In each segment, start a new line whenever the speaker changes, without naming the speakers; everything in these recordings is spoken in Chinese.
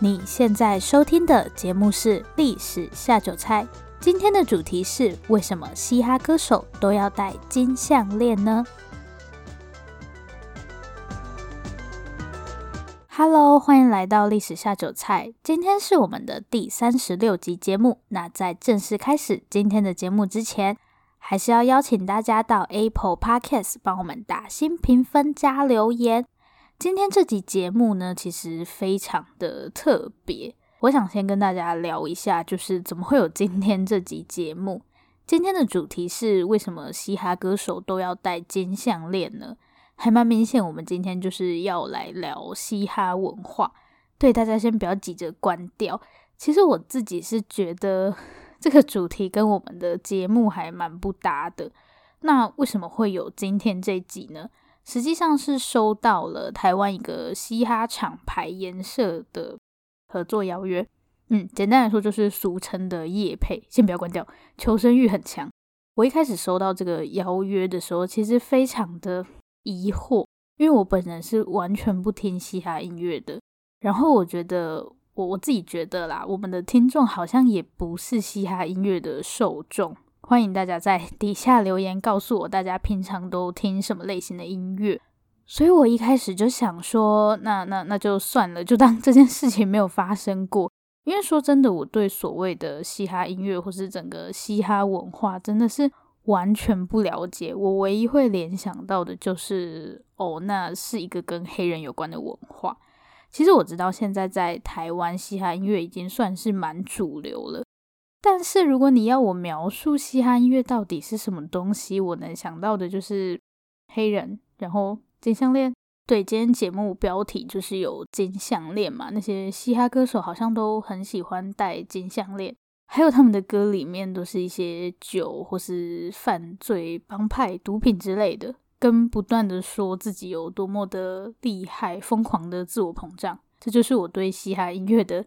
你现在收听的节目是《历史下酒菜》，今天的主题是为什么嘻哈歌手都要戴金项链呢？Hello，欢迎来到《历史下酒菜》，今天是我们的第三十六集节目。那在正式开始今天的节目之前，还是要邀请大家到 Apple Podcast 帮我们打新评分加留言。今天这集节目呢，其实非常的特别。我想先跟大家聊一下，就是怎么会有今天这集节目。今天的主题是为什么嘻哈歌手都要戴金项链呢？还蛮明显，我们今天就是要来聊嘻哈文化。对，大家先不要急着关掉。其实我自己是觉得这个主题跟我们的节目还蛮不搭的。那为什么会有今天这集呢？实际上是收到了台湾一个嘻哈厂牌颜社的合作邀约，嗯，简单来说就是俗称的夜配。先不要关掉，求生欲很强。我一开始收到这个邀约的时候，其实非常的疑惑，因为我本人是完全不听嘻哈音乐的。然后我觉得，我我自己觉得啦，我们的听众好像也不是嘻哈音乐的受众。欢迎大家在底下留言告诉我，大家平常都听什么类型的音乐。所以我一开始就想说，那那那就算了，就当这件事情没有发生过。因为说真的，我对所谓的嘻哈音乐或是整个嘻哈文化真的是完全不了解。我唯一会联想到的就是，哦，那是一个跟黑人有关的文化。其实我知道，现在在台湾嘻哈音乐已经算是蛮主流了。但是如果你要我描述嘻哈音乐到底是什么东西，我能想到的就是黑人，然后金项链。对，今天节目标题就是有金项链嘛，那些嘻哈歌手好像都很喜欢戴金项链，还有他们的歌里面都是一些酒或是犯罪、帮派、毒品之类的，跟不断的说自己有多么的厉害、疯狂的自我膨胀。这就是我对嘻哈音乐的。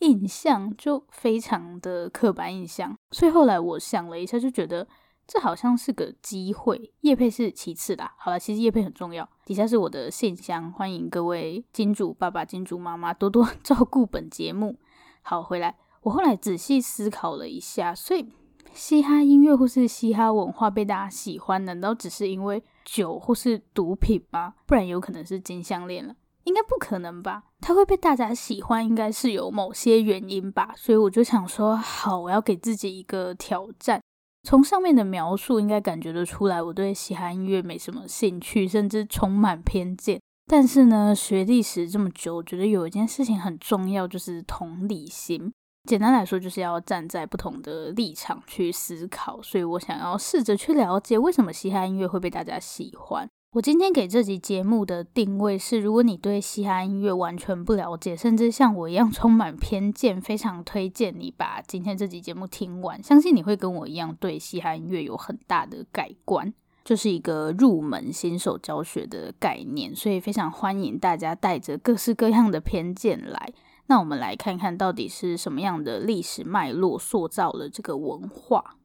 印象就非常的刻板印象，所以后来我想了一下，就觉得这好像是个机会。叶配是其次啦，好了，其实叶配很重要。底下是我的信箱，欢迎各位金主爸爸、金主妈妈多多 照顾本节目。好，回来，我后来仔细思考了一下，所以嘻哈音乐或是嘻哈文化被大家喜欢，难道只是因为酒或是毒品吗？不然有可能是金项链了。应该不可能吧？他会被大家喜欢，应该是有某些原因吧。所以我就想说，好，我要给自己一个挑战。从上面的描述，应该感觉得出来，我对嘻哈音乐没什么兴趣，甚至充满偏见。但是呢，学历史这么久，我觉得有一件事情很重要，就是同理心。简单来说，就是要站在不同的立场去思考。所以我想要试着去了解，为什么嘻哈音乐会被大家喜欢。我今天给这集节目的定位是：如果你对嘻哈音乐完全不了解，甚至像我一样充满偏见，非常推荐你把今天这集节目听完。相信你会跟我一样对嘻哈音乐有很大的改观，就是一个入门新手教学的概念。所以非常欢迎大家带着各式各样的偏见来。那我们来看看到底是什么样的历史脉络塑造了这个文化。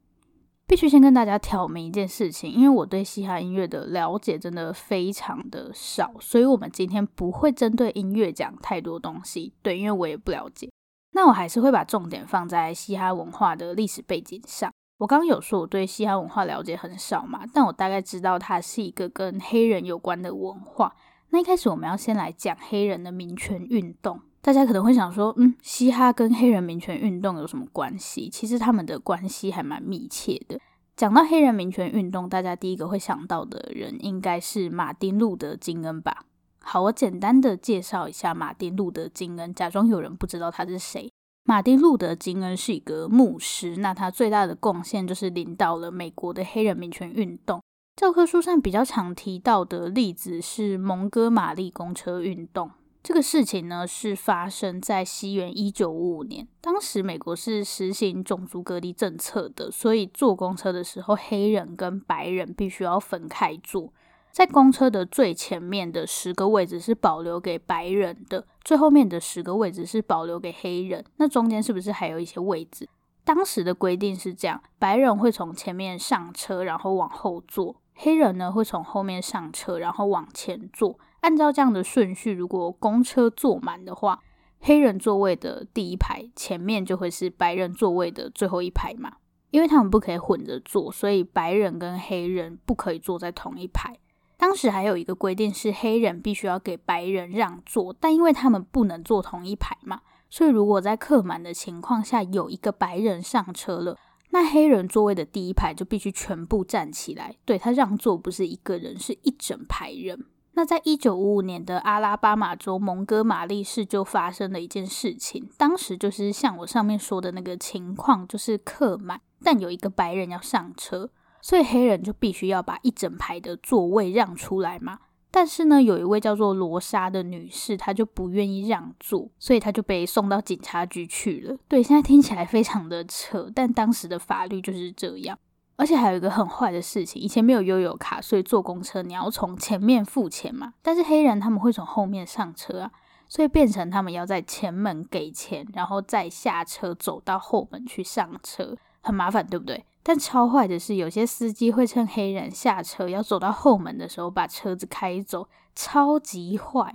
必须先跟大家挑明一件事情，因为我对嘻哈音乐的了解真的非常的少，所以我们今天不会针对音乐讲太多东西。对，因为我也不了解。那我还是会把重点放在嘻哈文化的历史背景上。我刚刚有说我对嘻哈文化了解很少嘛，但我大概知道它是一个跟黑人有关的文化。那一开始我们要先来讲黑人的民权运动。大家可能会想说，嗯，嘻哈跟黑人民权运动有什么关系？其实他们的关系还蛮密切的。讲到黑人民权运动，大家第一个会想到的人应该是马丁·路德·金恩吧？好，我简单的介绍一下马丁·路德·金恩，假装有人不知道他是谁。马丁·路德·金恩是一个牧师，那他最大的贡献就是领导了美国的黑人民权运动。教科书上比较常提到的例子是蒙哥马利公车运动。这个事情呢，是发生在西元一九五五年。当时美国是实行种族隔离政策的，所以坐公车的时候，黑人跟白人必须要分开坐。在公车的最前面的十个位置是保留给白人的，最后面的十个位置是保留给黑人。那中间是不是还有一些位置？当时的规定是这样：白人会从前面上车，然后往后坐；黑人呢会从后面上车，然后往前坐。按照这样的顺序，如果公车坐满的话，黑人座位的第一排前面就会是白人座位的最后一排嘛，因为他们不可以混着坐，所以白人跟黑人不可以坐在同一排。当时还有一个规定是黑人必须要给白人让座，但因为他们不能坐同一排嘛，所以如果在客满的情况下有一个白人上车了，那黑人座位的第一排就必须全部站起来，对，他让座不是一个人，是一整排人。那在一九五五年的阿拉巴马州蒙哥马利市就发生了一件事情，当时就是像我上面说的那个情况，就是客满，但有一个白人要上车。所以黑人就必须要把一整排的座位让出来嘛。但是呢，有一位叫做罗莎的女士，她就不愿意让座，所以她就被送到警察局去了。对，现在听起来非常的扯，但当时的法律就是这样。而且还有一个很坏的事情，以前没有悠游卡，所以坐公车你要从前面付钱嘛。但是黑人他们会从后面上车啊，所以变成他们要在前门给钱，然后再下车走到后门去上车，很麻烦，对不对？但超坏的是，有些司机会趁黑人下车要走到后门的时候，把车子开走，超级坏。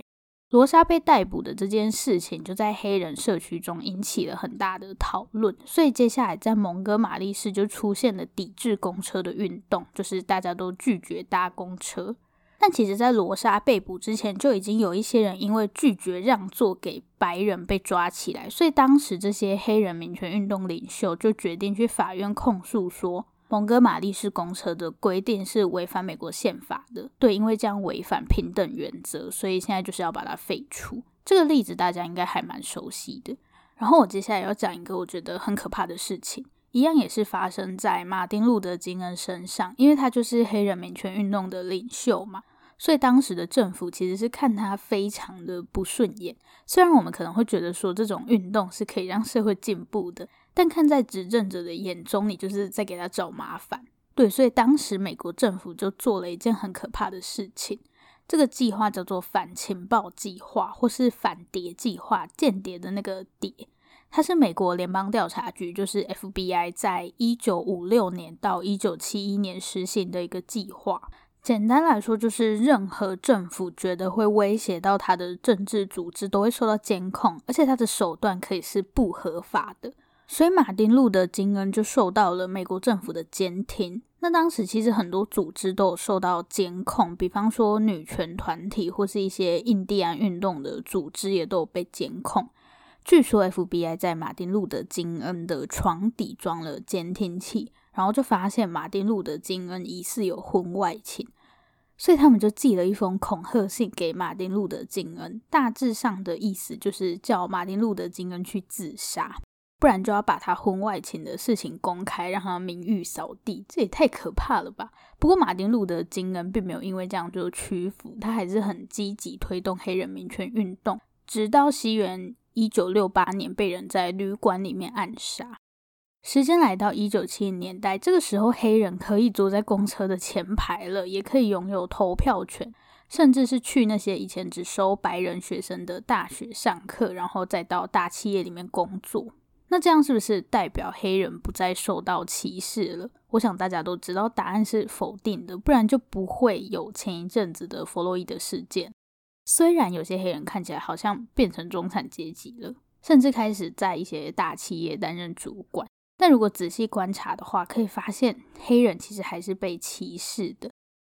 罗莎被逮捕的这件事情，就在黑人社区中引起了很大的讨论，所以接下来在蒙哥马利市就出现了抵制公车的运动，就是大家都拒绝搭公车。但其实，在罗莎被捕之前，就已经有一些人因为拒绝让座给白人被抓起来，所以当时这些黑人民权运动领袖就决定去法院控诉说，蒙哥马利市公车的规定是违反美国宪法的。对，因为这样违反平等原则，所以现在就是要把它废除。这个例子大家应该还蛮熟悉的。然后我接下来要讲一个我觉得很可怕的事情。一样也是发生在马丁·路德·金恩身上，因为他就是黑人民权运动的领袖嘛，所以当时的政府其实是看他非常的不顺眼。虽然我们可能会觉得说这种运动是可以让社会进步的，但看在执政者的眼中，你就是在给他找麻烦。对，所以当时美国政府就做了一件很可怕的事情，这个计划叫做反情报计划，或是反谍计划，间谍的那个谍。它是美国联邦调查局，就是 FBI，在一九五六年到一九七一年实行的一个计划。简单来说，就是任何政府觉得会威胁到他的政治组织，都会受到监控，而且他的手段可以是不合法的。所以，马丁·路德·金恩就受到了美国政府的监听。那当时其实很多组织都有受到监控，比方说女权团体或是一些印第安运动的组织也都有被监控。据说 FBI 在马丁·路德·金恩的床底装了监听器，然后就发现马丁·路德·金恩疑似有婚外情，所以他们就寄了一封恐吓信给马丁·路德·金恩，大致上的意思就是叫马丁·路德·金恩去自杀，不然就要把他婚外情的事情公开，让他名誉扫地。这也太可怕了吧！不过马丁·路德·金恩并没有因为这样就屈服，他还是很积极推动黑人民权运动，直到西元。一九六八年被人在旅馆里面暗杀。时间来到一九七零年代，这个时候黑人可以坐在公车的前排了，也可以拥有投票权，甚至是去那些以前只收白人学生的大学上课，然后再到大企业里面工作。那这样是不是代表黑人不再受到歧视了？我想大家都知道答案是否定的，不然就不会有前一阵子的弗洛伊德事件。虽然有些黑人看起来好像变成中产阶级了，甚至开始在一些大企业担任主管，但如果仔细观察的话，可以发现黑人其实还是被歧视的。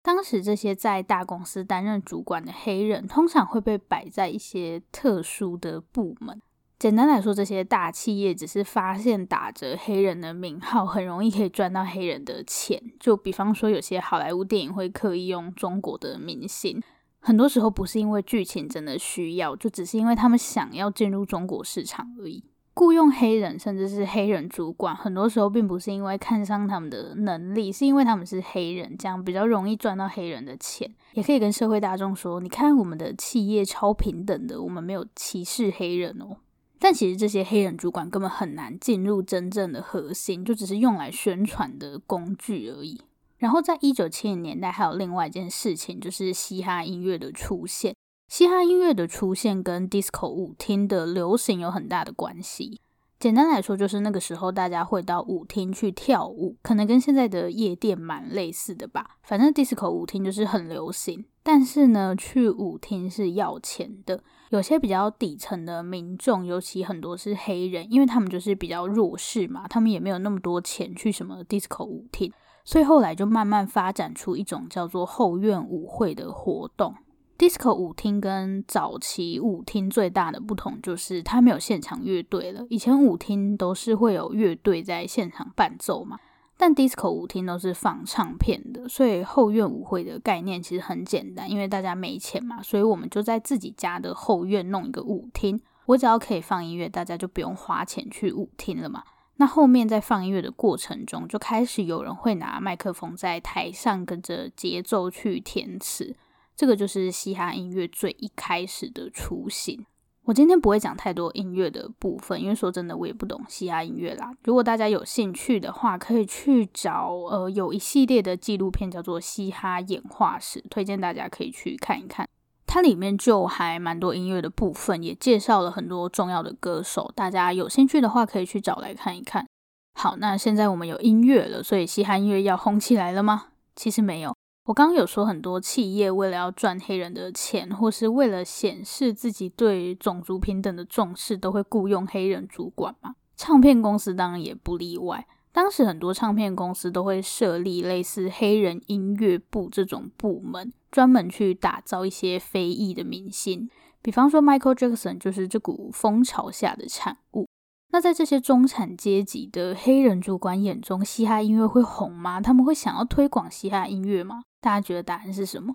当时这些在大公司担任主管的黑人，通常会被摆在一些特殊的部门。简单来说，这些大企业只是发现打着黑人的名号，很容易可以赚到黑人的钱。就比方说，有些好莱坞电影会刻意用中国的明星。很多时候不是因为剧情真的需要，就只是因为他们想要进入中国市场而已。雇佣黑人甚至是黑人主管，很多时候并不是因为看上他们的能力，是因为他们是黑人，这样比较容易赚到黑人的钱。也可以跟社会大众说，你看我们的企业超平等的，我们没有歧视黑人哦。但其实这些黑人主管根本很难进入真正的核心，就只是用来宣传的工具而已。然后，在一九七零年代，还有另外一件事情，就是嘻哈音乐的出现。嘻哈音乐的出现跟 disco 舞厅的流行有很大的关系。简单来说，就是那个时候大家会到舞厅去跳舞，可能跟现在的夜店蛮类似的吧。反正 disco 舞厅就是很流行。但是呢，去舞厅是要钱的。有些比较底层的民众，尤其很多是黑人，因为他们就是比较弱势嘛，他们也没有那么多钱去什么 disco 舞厅，所以后来就慢慢发展出一种叫做后院舞会的活动。disco 舞厅跟早期舞厅最大的不同就是它没有现场乐队了，以前舞厅都是会有乐队在现场伴奏嘛。但 disco 舞厅都是放唱片的，所以后院舞会的概念其实很简单，因为大家没钱嘛，所以我们就在自己家的后院弄一个舞厅。我只要可以放音乐，大家就不用花钱去舞厅了嘛。那后面在放音乐的过程中，就开始有人会拿麦克风在台上跟着节奏去填词，这个就是嘻哈音乐最一开始的雏形。我今天不会讲太多音乐的部分，因为说真的，我也不懂嘻哈音乐啦。如果大家有兴趣的话，可以去找呃，有一系列的纪录片叫做《嘻哈演化史》，推荐大家可以去看一看。它里面就还蛮多音乐的部分，也介绍了很多重要的歌手。大家有兴趣的话，可以去找来看一看。好，那现在我们有音乐了，所以嘻哈音乐要红起来了吗？其实没有。我刚刚有说，很多企业为了要赚黑人的钱，或是为了显示自己对种族平等的重视，都会雇佣黑人主管嘛。唱片公司当然也不例外。当时很多唱片公司都会设立类似黑人音乐部这种部门，专门去打造一些非裔的明星。比方说，Michael Jackson 就是这股风潮下的产物。那在这些中产阶级的黑人主管眼中，嘻哈音乐会红吗？他们会想要推广嘻哈音乐吗？大家觉得答案是什么？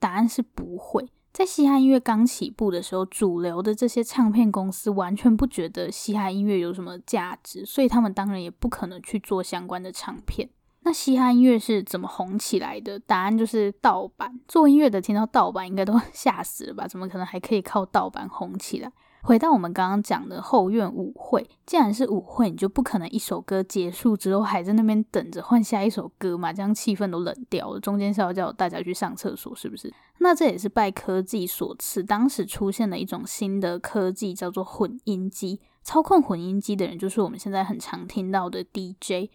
答案是不会。在嘻哈音乐刚起步的时候，主流的这些唱片公司完全不觉得嘻哈音乐有什么价值，所以他们当然也不可能去做相关的唱片。那嘻哈音乐是怎么红起来的？答案就是盗版。做音乐的听到盗版应该都 吓死了吧？怎么可能还可以靠盗版红起来？回到我们刚刚讲的后院舞会，既然是舞会，你就不可能一首歌结束之后还在那边等着换下一首歌嘛，这样气氛都冷掉了。中间是要叫大家去上厕所，是不是？那这也是拜科技所赐，当时出现了一种新的科技，叫做混音机。操控混音机的人就是我们现在很常听到的 DJ。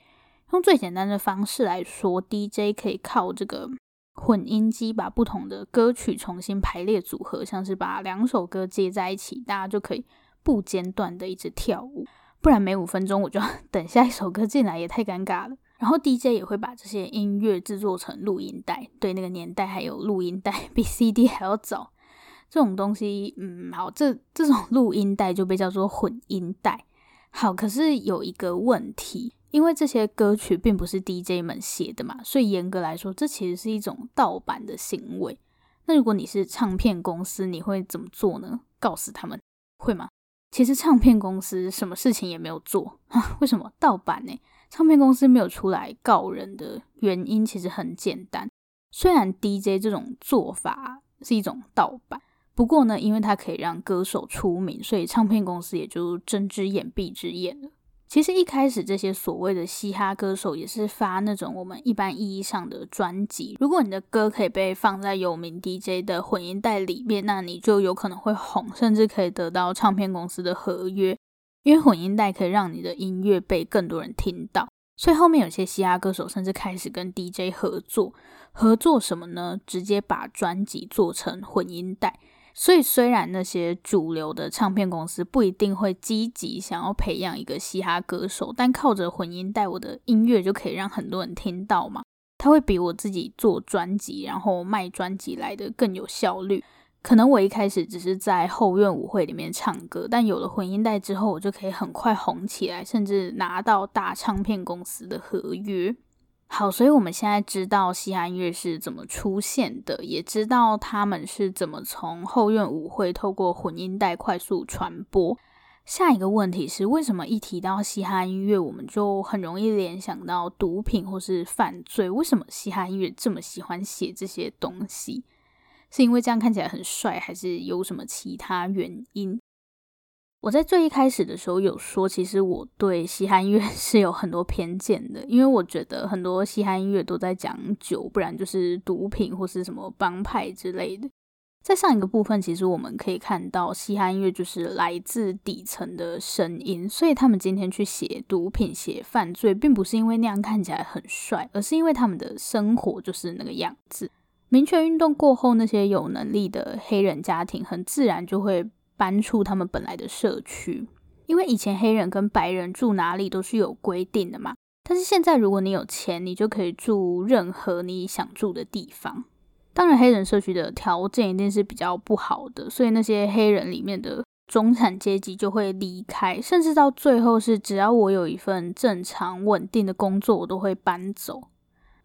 用最简单的方式来说，DJ 可以靠这个。混音机把不同的歌曲重新排列组合，像是把两首歌接在一起，大家就可以不间断的一直跳舞。不然每五分钟我就 等下一首歌进来，也太尴尬了。然后 DJ 也会把这些音乐制作成录音带，对，那个年代还有录音带，比 CD 还要早。这种东西，嗯，好，这这种录音带就被叫做混音带。好，可是有一个问题。因为这些歌曲并不是 DJ 们写的嘛，所以严格来说，这其实是一种盗版的行为。那如果你是唱片公司，你会怎么做呢？告死他们，会吗？其实唱片公司什么事情也没有做啊？为什么盗版呢？唱片公司没有出来告人的原因其实很简单。虽然 DJ 这种做法是一种盗版，不过呢，因为它可以让歌手出名，所以唱片公司也就睁只眼闭只眼了。其实一开始这些所谓的嘻哈歌手也是发那种我们一般意义上的专辑。如果你的歌可以被放在有名 DJ 的混音带里面，那你就有可能会红，甚至可以得到唱片公司的合约。因为混音带可以让你的音乐被更多人听到，所以后面有些嘻哈歌手甚至开始跟 DJ 合作。合作什么呢？直接把专辑做成混音带。所以，虽然那些主流的唱片公司不一定会积极想要培养一个嘻哈歌手，但靠着混音带，我的音乐就可以让很多人听到嘛。它会比我自己做专辑，然后卖专辑来的更有效率。可能我一开始只是在后院舞会里面唱歌，但有了混音带之后，我就可以很快红起来，甚至拿到大唱片公司的合约。好，所以我们现在知道嘻哈音乐是怎么出现的，也知道他们是怎么从后院舞会透过混音带快速传播。下一个问题是，为什么一提到嘻哈音乐，我们就很容易联想到毒品或是犯罪？为什么嘻哈音乐这么喜欢写这些东西？是因为这样看起来很帅，还是有什么其他原因？我在最一开始的时候有说，其实我对嘻哈音乐 是有很多偏见的，因为我觉得很多嘻哈音乐都在讲酒，不然就是毒品或是什么帮派之类的。在上一个部分，其实我们可以看到，嘻哈音乐就是来自底层的声音，所以他们今天去写毒品、写犯罪，并不是因为那样看起来很帅，而是因为他们的生活就是那个样子。民权运动过后，那些有能力的黑人家庭很自然就会搬出他们本来的社区，因为以前黑人跟白人住哪里都是有规定的嘛。但是现在，如果你有钱，你就可以住任何你想住的地方。当然，黑人社区的条件一定是比较不好的，所以那些黑人里面的中产阶级就会离开，甚至到最后是只要我有一份正常稳定的工作，我都会搬走。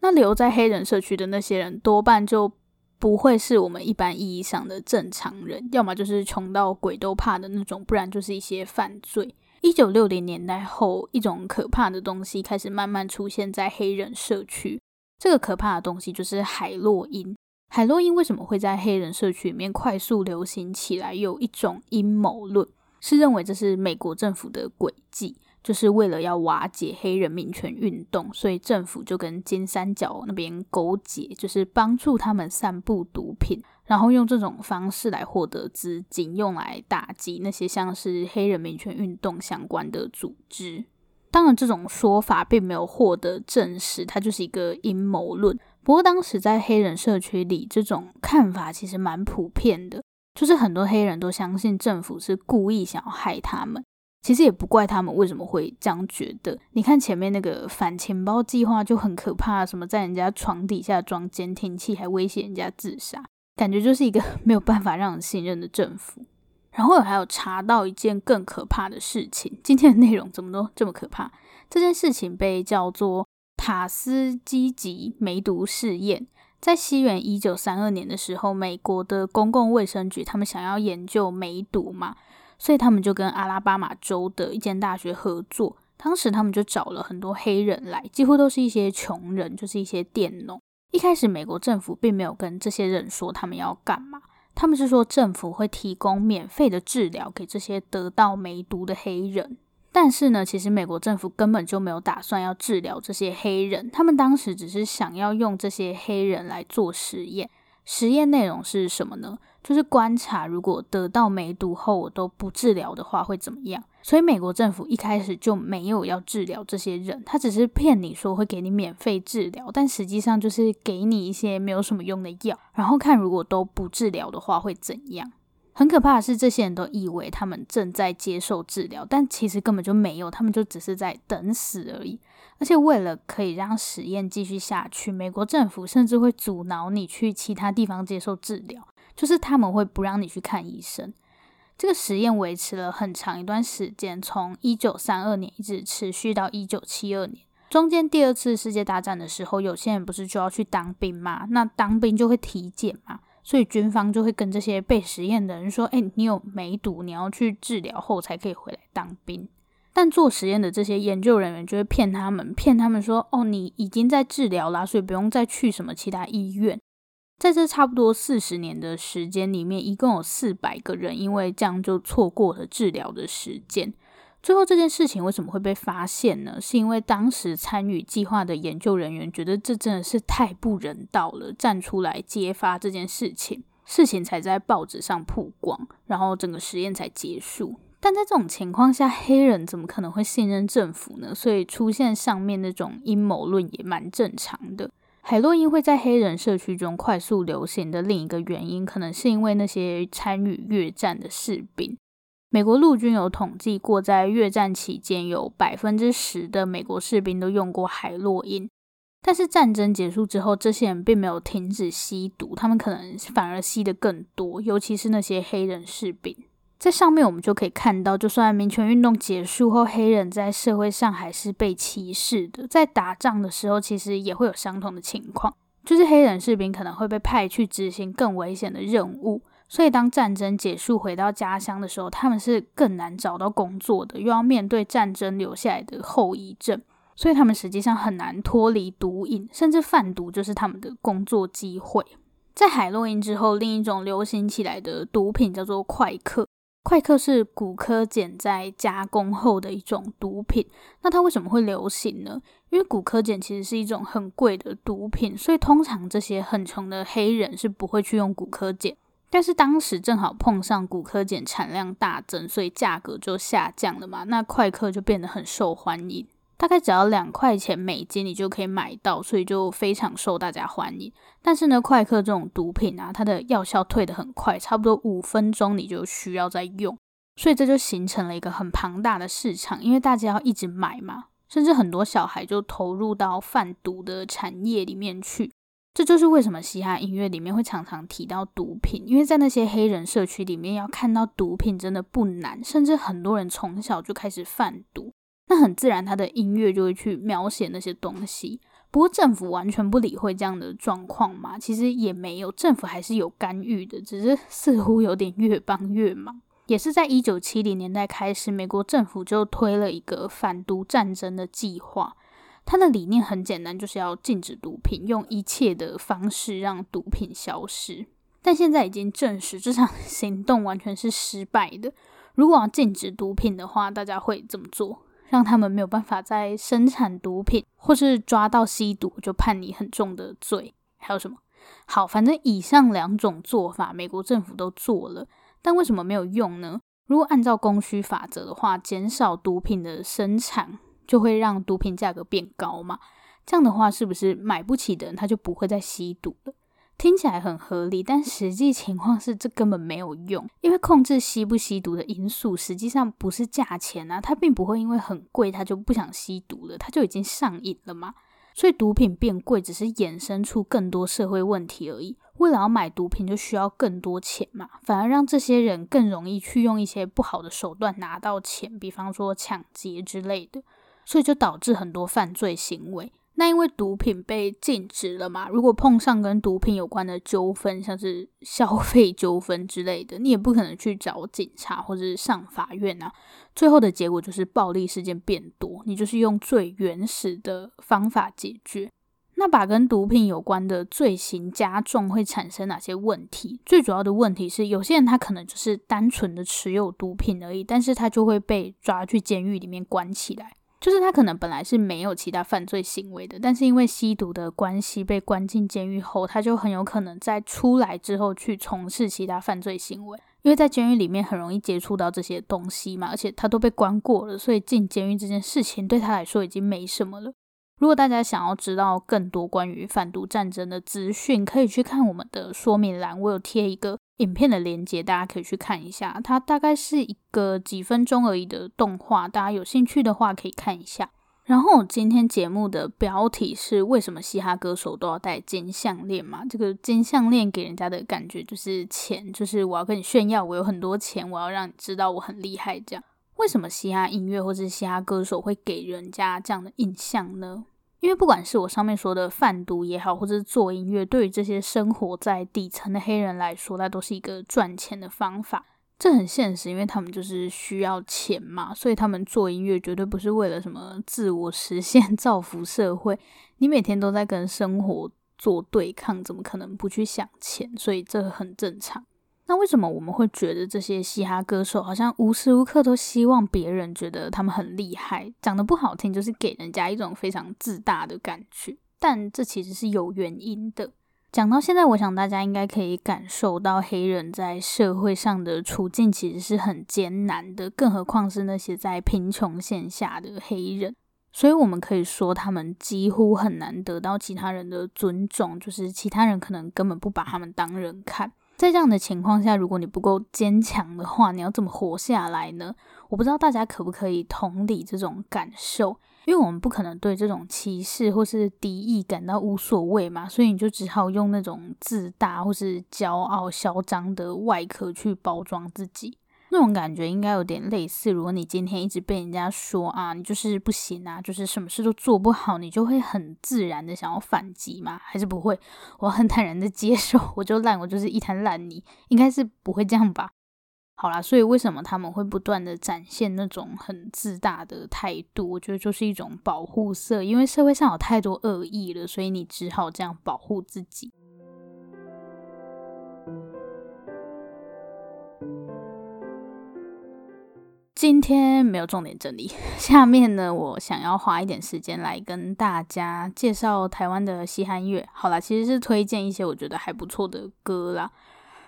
那留在黑人社区的那些人，多半就不会是我们一般意义上的正常人，要么就是穷到鬼都怕的那种，不然就是一些犯罪。一九六零年代后，一种可怕的东西开始慢慢出现在黑人社区。这个可怕的东西就是海洛因。海洛因为什么会在黑人社区里面快速流行起来？有一种阴谋论是认为这是美国政府的诡计。就是为了要瓦解黑人民权运动，所以政府就跟金三角那边勾结，就是帮助他们散布毒品，然后用这种方式来获得资金，用来打击那些像是黑人民权运动相关的组织。当然，这种说法并没有获得证实，它就是一个阴谋论。不过，当时在黑人社区里，这种看法其实蛮普遍的，就是很多黑人都相信政府是故意想要害他们。其实也不怪他们为什么会这样觉得。你看前面那个反钱包计划就很可怕，什么在人家床底下装监听器，还威胁人家自杀，感觉就是一个 没有办法让人信任的政府。然后我还有查到一件更可怕的事情，今天的内容怎么都这么可怕？这件事情被叫做塔斯基吉梅毒试验。在西元一九三二年的时候，美国的公共卫生局他们想要研究梅毒嘛。所以他们就跟阿拉巴马州的一间大学合作，当时他们就找了很多黑人来，几乎都是一些穷人，就是一些佃农。一开始美国政府并没有跟这些人说他们要干嘛，他们是说政府会提供免费的治疗给这些得到梅毒的黑人。但是呢，其实美国政府根本就没有打算要治疗这些黑人，他们当时只是想要用这些黑人来做实验。实验内容是什么呢？就是观察，如果得到梅毒后我都不治疗的话会怎么样。所以美国政府一开始就没有要治疗这些人，他只是骗你说会给你免费治疗，但实际上就是给你一些没有什么用的药，然后看如果都不治疗的话会怎样。很可怕的是，这些人都以为他们正在接受治疗，但其实根本就没有，他们就只是在等死而已。而且为了可以让实验继续下去，美国政府甚至会阻挠你去其他地方接受治疗，就是他们会不让你去看医生。这个实验维持了很长一段时间，从一九三二年一直持续到一九七二年。中间第二次世界大战的时候，有些人不是就要去当兵吗？那当兵就会体检嘛。所以军方就会跟这些被实验的人说：“哎，你有梅毒，你要去治疗后才可以回来当兵。”但做实验的这些研究人员就会骗他们，骗他们说：“哦，你已经在治疗啦，所以不用再去什么其他医院。”在这差不多四十年的时间里面，一共有四百个人因为这样就错过了治疗的时间。最后这件事情为什么会被发现呢？是因为当时参与计划的研究人员觉得这真的是太不人道了，站出来揭发这件事情，事情才在报纸上曝光，然后整个实验才结束。但在这种情况下，黑人怎么可能会信任政府呢？所以出现上面那种阴谋论也蛮正常的。海洛因会在黑人社区中快速流行的另一个原因，可能是因为那些参与越战的士兵。美国陆军有统计过，在越战期间，有百分之十的美国士兵都用过海洛因。但是战争结束之后，这些人并没有停止吸毒，他们可能反而吸得更多，尤其是那些黑人士兵。在上面我们就可以看到，就算民权运动结束后，黑人在社会上还是被歧视的。在打仗的时候，其实也会有相同的情况，就是黑人士兵可能会被派去执行更危险的任务。所以，当战争结束回到家乡的时候，他们是更难找到工作的，又要面对战争留下来的后遗症，所以他们实际上很难脱离毒瘾，甚至贩毒就是他们的工作机会。在海洛因之后，另一种流行起来的毒品叫做快克。快克是骨科碱在加工后的一种毒品。那它为什么会流行呢？因为骨科碱其实是一种很贵的毒品，所以通常这些很穷的黑人是不会去用骨科碱。但是当时正好碰上骨科碱产量大增，所以价格就下降了嘛。那快克就变得很受欢迎。大概只要两块钱美金，你就可以买到，所以就非常受大家欢迎。但是呢，快克这种毒品啊，它的药效退得很快，差不多五分钟你就需要再用，所以这就形成了一个很庞大的市场，因为大家要一直买嘛，甚至很多小孩就投入到贩毒的产业里面去。这就是为什么嘻哈音乐里面会常常提到毒品，因为在那些黑人社区里面，要看到毒品真的不难，甚至很多人从小就开始贩毒，那很自然他的音乐就会去描写那些东西。不过政府完全不理会这样的状况嘛？其实也没有，政府还是有干预的，只是 似乎有点越帮越忙。也是在一九七零年代开始，美国政府就推了一个反毒战争的计划。他的理念很简单，就是要禁止毒品，用一切的方式让毒品消失。但现在已经证实，这场 行动完全是失败的。如果要禁止毒品的话，大家会怎么做？让他们没有办法再生产毒品，或是抓到吸毒就判你很重的罪？还有什么？好，反正以上两种做法，美国政府都做了，但为什么没有用呢？如果按照供需法则的话，减少毒品的生产。就会让毒品价格变高嘛？这样的话，是不是买不起的人他就不会再吸毒了？听起来很合理，但实际情况是这根本没有用，因为控制吸不吸毒的因素实际上不是价钱啊，它并不会因为很贵他就不想吸毒了，他就已经上瘾了嘛。所以毒品变贵只是衍生出更多社会问题而已。为了要买毒品就需要更多钱嘛，反而让这些人更容易去用一些不好的手段拿到钱，比方说抢劫之类的。所以就导致很多犯罪行为。那因为毒品被禁止了嘛，如果碰上跟毒品有关的纠纷，像是消费纠纷之类的，你也不可能去找警察或者上法院啊。最后的结果就是暴力事件变多，你就是用最原始的方法解决。那把跟毒品有关的罪行加重会产生哪些问题？最主要的问题是，有些人他可能就是单纯的持有毒品而已，但是他就会被抓去监狱里面关起来。就是他可能本来是没有其他犯罪行为的，但是因为吸毒的关系被关进监狱后，他就很有可能在出来之后去从事其他犯罪行为。因为在监狱里面很容易接触到这些东西嘛，而且他都被关过了，所以进监狱这件事情对他来说已经没什么了。如果大家想要知道更多关于反毒战争的资讯，可以去看我们的说明栏，我有贴一个。影片的连接，大家可以去看一下。它大概是一个几分钟而已的动画，大家有兴趣的话可以看一下。然后今天节目的标题是为什么嘻哈歌手都要戴金项链嘛？这个金项链给人家的感觉就是钱，就是我要跟你炫耀，我有很多钱，我要让你知道我很厉害。这样，为什么嘻哈音乐或是嘻哈歌手会给人家这样的印象呢？因为不管是我上面说的贩毒也好，或者是做音乐，对于这些生活在底层的黑人来说，那都是一个赚钱的方法。这很现实，因为他们就是需要钱嘛，所以他们做音乐绝对不是为了什么自我实现、造福社会。你每天都在跟生活做对抗，怎么可能不去想钱？所以这很正常。那为什么我们会觉得这些嘻哈歌手好像无时无刻都希望别人觉得他们很厉害？讲得不好听，就是给人家一种非常自大的感觉。但这其实是有原因的。讲到现在，我想大家应该可以感受到黑人在社会上的处境其实是很艰难的，更何况是那些在贫穷线下的黑人。所以我们可以说，他们几乎很难得到其他人的尊重，就是其他人可能根本不把他们当人看。在这样的情况下，如果你不够坚强的话，你要怎么活下来呢？我不知道大家可不可以同理这种感受，因为我们不可能对这种歧视或是敌意感到无所谓嘛，所以你就只好用那种自大或是骄傲、嚣张的外壳去包装自己。那种感觉应该有点类似，如果你今天一直被人家说啊，你就是不行啊，就是什么事都做不好，你就会很自然的想要反击吗？还是不会？我很坦然的接受，我就烂，我就是一滩烂泥，应该是不会这样吧？好啦，所以为什么他们会不断的展现那种很自大的态度？我觉得就是一种保护色，因为社会上有太多恶意了，所以你只好这样保护自己。今天没有重点整理，下面呢，我想要花一点时间来跟大家介绍台湾的嘻哈乐。好啦，其实是推荐一些我觉得还不错的歌啦，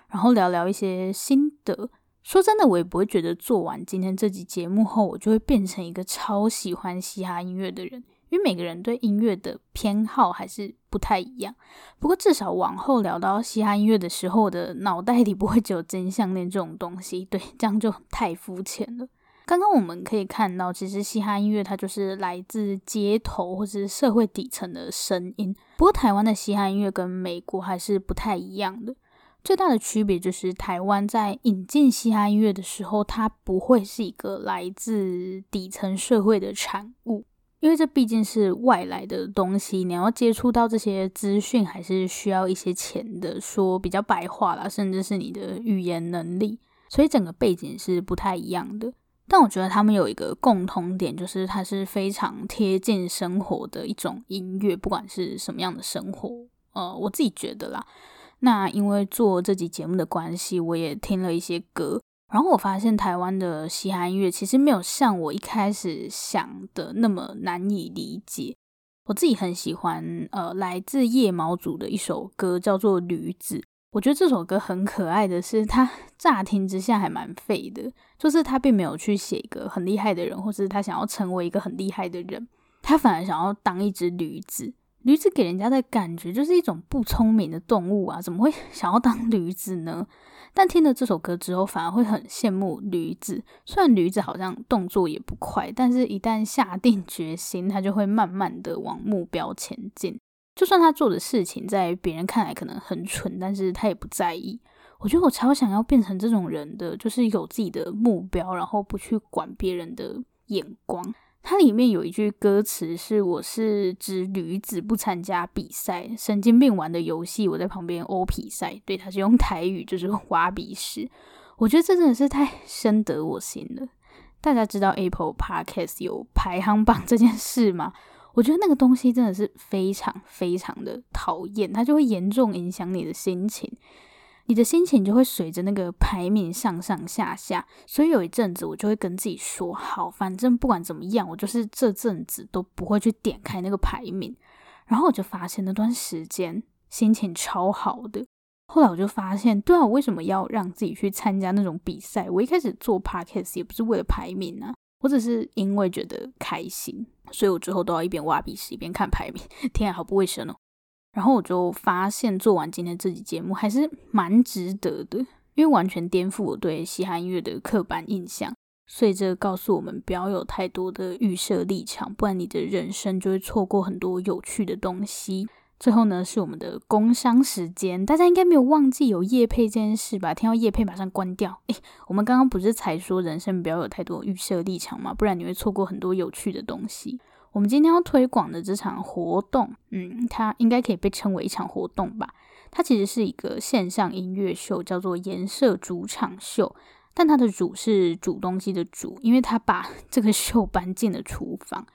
然后聊聊一些心得。说真的，我也不会觉得做完今天这集节目后，我就会变成一个超喜欢嘻哈音乐的人，因为每个人对音乐的偏好还是不太一样。不过至少往后聊到嘻哈音乐的时候，我的脑袋里不会只有真项链这种东西，对，这样就太肤浅了。刚刚我们可以看到，其实嘻哈音乐它就是来自街头或是社会底层的声音。不过台湾的嘻哈音乐跟美国还是不太一样的。最大的区别就是，台湾在引进嘻哈音乐的时候，它不会是一个来自底层社会的产物，因为这毕竟是外来的东西，你要接触到这些资讯，还是需要一些钱的。说比较白话啦，甚至是你的语言能力，所以整个背景是不太一样的。但我觉得他们有一个共同点，就是它是非常贴近生活的一种音乐，不管是什么样的生活，呃，我自己觉得啦。那因为做这集节目的关系，我也听了一些歌，然后我发现台湾的嘻哈音乐其实没有像我一开始想的那么难以理解。我自己很喜欢，呃，来自夜猫组的一首歌，叫做《驴子》。我觉得这首歌很可爱的是，它乍听之下还蛮废的，就是他并没有去写一个很厉害的人，或是他想要成为一个很厉害的人，他反而想要当一只驴子。驴子给人家的感觉就是一种不聪明的动物啊，怎么会 想要当驴子呢？但听了这首歌之后，反而会很羡慕驴子。虽然驴子好像动作也不快，但是一旦下定决心，它就会慢慢的往目标前进。就算他做的事情在别人看来可能很蠢，但是他也不在意。我觉得我超想要变成这种人的，就是有自己的目标，然后不去管别人的眼光。它里面有一句歌词是：“我是只驴子，不参加比赛，神经病玩的游戏，我在旁边欧比赛。”对，他是用台语，就是挖鼻屎。我觉得这真的是太深得我心了。大家知道 Apple Podcast 有排行榜这件事吗？我觉得那个东西真的是非常非常的讨厌，它就会严重影响你的心情。你的心情就会随着那个排名上上下下，所以有一阵子我就会跟自己说：好，反正不管怎么样，我就是这阵子都不会去点开那个排名。然后我就发现那段时间心情超好的。后来我就发现，对啊，我为什么要让自己去参加那种比赛？我一开始做 podcast 也不是为了排名啊，我只是因为觉得开心，所以我之后都要一边挖鼻屎一边看排名。天啊，好不卫生哦！然后我就发现，做完今天这集节目还是蛮值得的，因为完全颠覆我对嘻哈音乐的刻板印象。所以这告诉我们，不要有太多的预设立场，不然你的人生就会错过很多有趣的东西。最后呢，是我们的工商时间，大家应该没有忘记有夜配这件事吧？听到夜配马上关掉。诶，我们刚刚不是才说人生不要有太多预设立场吗？不然你会错过很多有趣的东西。我们今天要推广的这场活动，嗯，它应该可以被称为一场活动吧？它其实是一个线上音乐秀，叫做“颜色主场秀”，但它的“煮”是煮东西的“煮”，因为他把 这个秀搬进了厨房，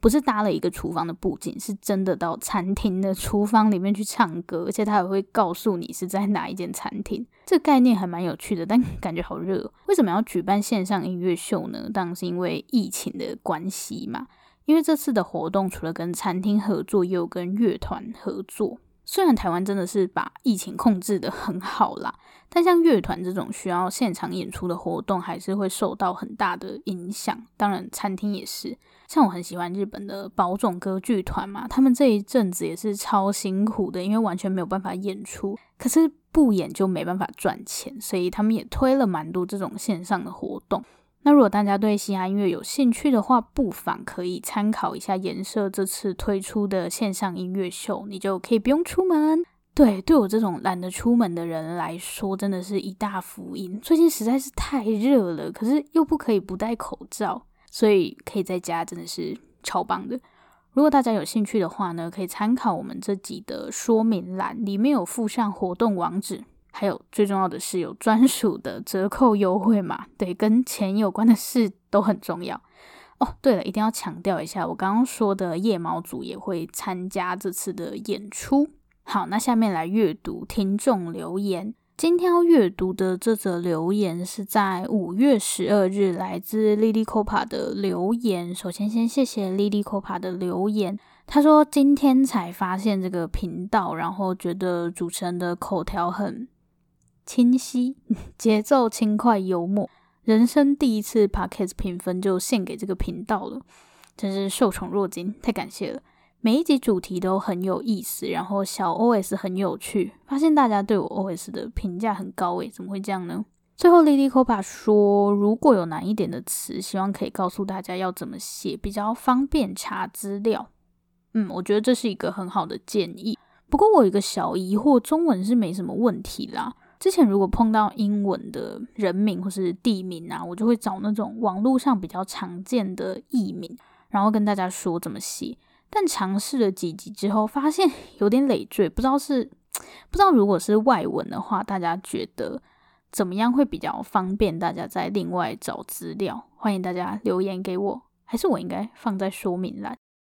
不是搭了一个厨房的布景，是真的到餐厅的厨房里面去唱歌，而且他还会告诉你是在哪一间餐厅。这个概念还蛮有趣的，但 感觉好热。为什么要举办线上音乐秀呢？当然是因为疫情的关系嘛。因为这次的活动除了跟餐厅合作，也有跟乐团合作。虽然台湾真的是把疫情控制得很好啦，但像乐团这种需要现场演出的活动，还是会受到很大的影响。当然，餐厅也是。像我很喜欢日本的宝冢歌剧团嘛，他们这一阵子也是超辛苦的，因为完全没有办法演出。可是不演就没办法赚钱，所以他们也推了蛮多这种线上的活动。那如果大家对嘻哈音乐有兴趣的话，不妨可以参考一下颜社这次推出的线上音乐秀，你就可以不用出门。对，对我这种懒得出门的人来说，真的是一大福音。最近实在是太热了，可是又不可以不戴口罩，所以可以在家，真的是超棒的。如果大家有兴趣的话呢，可以参考我们这集的说明栏，里面有附上活动网址。还有最重要的是有专 属的折扣优惠嘛，对，跟钱有关的事都很重要哦。对了，一定要强调一下，我刚刚说的夜猫组也会参加这次的演出。好，那下面来阅读听众留言。今天要阅读的这则留言是在五月十二日，来自 Lily Copa 的留言。首先，先谢谢 Lily Copa 的留言。他说今天才发现这个频道，然后觉得主持人的口条很。清晰，节奏轻快幽默，人生第一次 Podcast 评分就献给这个频道了，真是受宠若惊，太感谢了。每一集主题都很有意思，然后小 OS 很有趣，发现大家对我 OS 的评价很高诶，怎么会这样呢？最后，Lilycopa 说，如果有难一点的词，希望可以告诉大家要怎么写，比较方便查资料。嗯，我觉得这是一个很好的建议。不过我有一个小疑惑，中文是没什么问题啦。之前如果碰到英文的人名或是地名啊，我就会找那种网络上比较常见的译名，然后跟大家说怎么写。但尝试了几集之后，发现有点累赘，不知道是 不知道如果是外文的话，大家觉得怎么样会比较方便？大家再另外找资料，欢迎大家留言给我，还是我应该放在说明栏？